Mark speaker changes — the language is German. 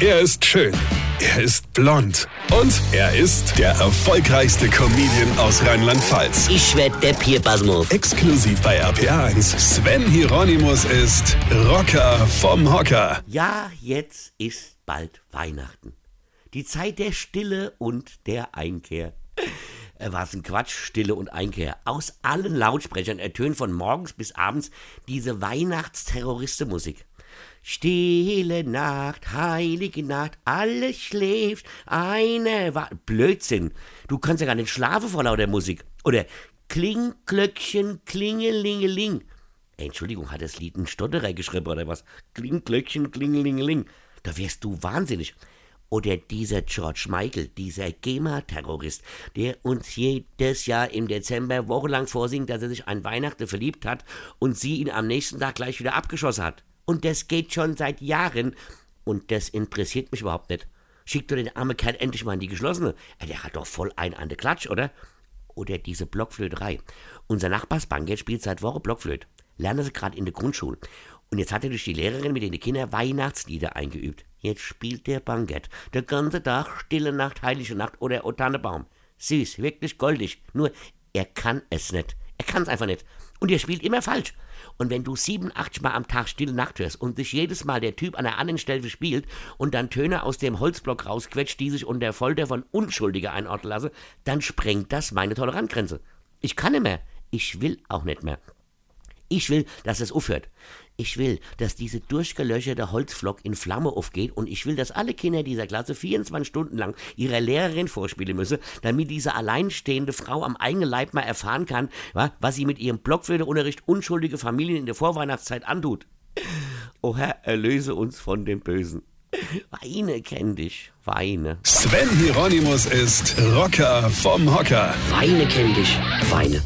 Speaker 1: Er ist schön. Er ist blond. Und er ist der erfolgreichste Comedian aus Rheinland-Pfalz.
Speaker 2: Ich werd der Pierpasmus.
Speaker 1: Exklusiv bei RPA1. Sven Hieronymus ist Rocker vom Hocker.
Speaker 2: Ja, jetzt ist bald Weihnachten. Die Zeit der Stille und der Einkehr. Äh, Was ein Quatsch, Stille und Einkehr. Aus allen Lautsprechern ertönt von morgens bis abends diese Weihnachtsterroristenmusik. Stille Nacht, heilige Nacht, alles schläft, eine Wa Blödsinn. Du kannst ja gar nicht schlafen vor lauter Musik. Oder Kling, Glöckchen, Klingelingeling. Entschuldigung, hat das Lied ein Stotterer geschrieben oder was? Kling, Glöckchen, Klingelingeling. Da wärst du wahnsinnig. Oder dieser George Michael, dieser GEMA-Terrorist, der uns jedes Jahr im Dezember wochenlang vorsingt, dass er sich an Weihnachten verliebt hat und sie ihn am nächsten Tag gleich wieder abgeschossen hat. Und das geht schon seit Jahren. Und das interessiert mich überhaupt nicht. Schick doch den armen Kerl endlich mal in die geschlossene. Der hat doch voll ein an der Klatsch, oder? Oder diese Blockflöterei. Unser Nachbarsbanker spielt seit Woche Blockflöte. Lernen sie gerade in der Grundschule. Und jetzt hat er durch die Lehrerin mit den Kindern Weihnachtslieder eingeübt. Jetzt spielt der Bankett. Der ganze Tag, Stille Nacht, Heilige Nacht oder O Tannebaum. Süß, wirklich goldig. Nur, er kann es nicht. Er kann es einfach nicht. Und er spielt immer falsch. Und wenn du 87 Mal am Tag Stille Nacht hörst und sich jedes Mal der Typ an der anderen Stelle spielt und dann Töne aus dem Holzblock rausquetscht, die sich unter Folter von Unschuldiger einordnen lassen, dann sprengt das meine Toleranzgrenze. Ich kann nicht mehr. Ich will auch nicht mehr. Ich will, dass es aufhört. Ich will, dass diese durchgelöcherte Holzflock in Flamme aufgeht und ich will, dass alle Kinder dieser Klasse 24 Stunden lang ihrer Lehrerin vorspielen müssen, damit diese alleinstehende Frau am eigenen Leib mal erfahren kann, wa, was sie mit ihrem Blockflöteunterricht unschuldige Familien in der Vorweihnachtszeit antut. O Herr, erlöse uns von dem Bösen. Weine kenn dich, weine.
Speaker 1: Sven Hieronymus ist Rocker vom Hocker.
Speaker 2: Weine kenn dich, weine.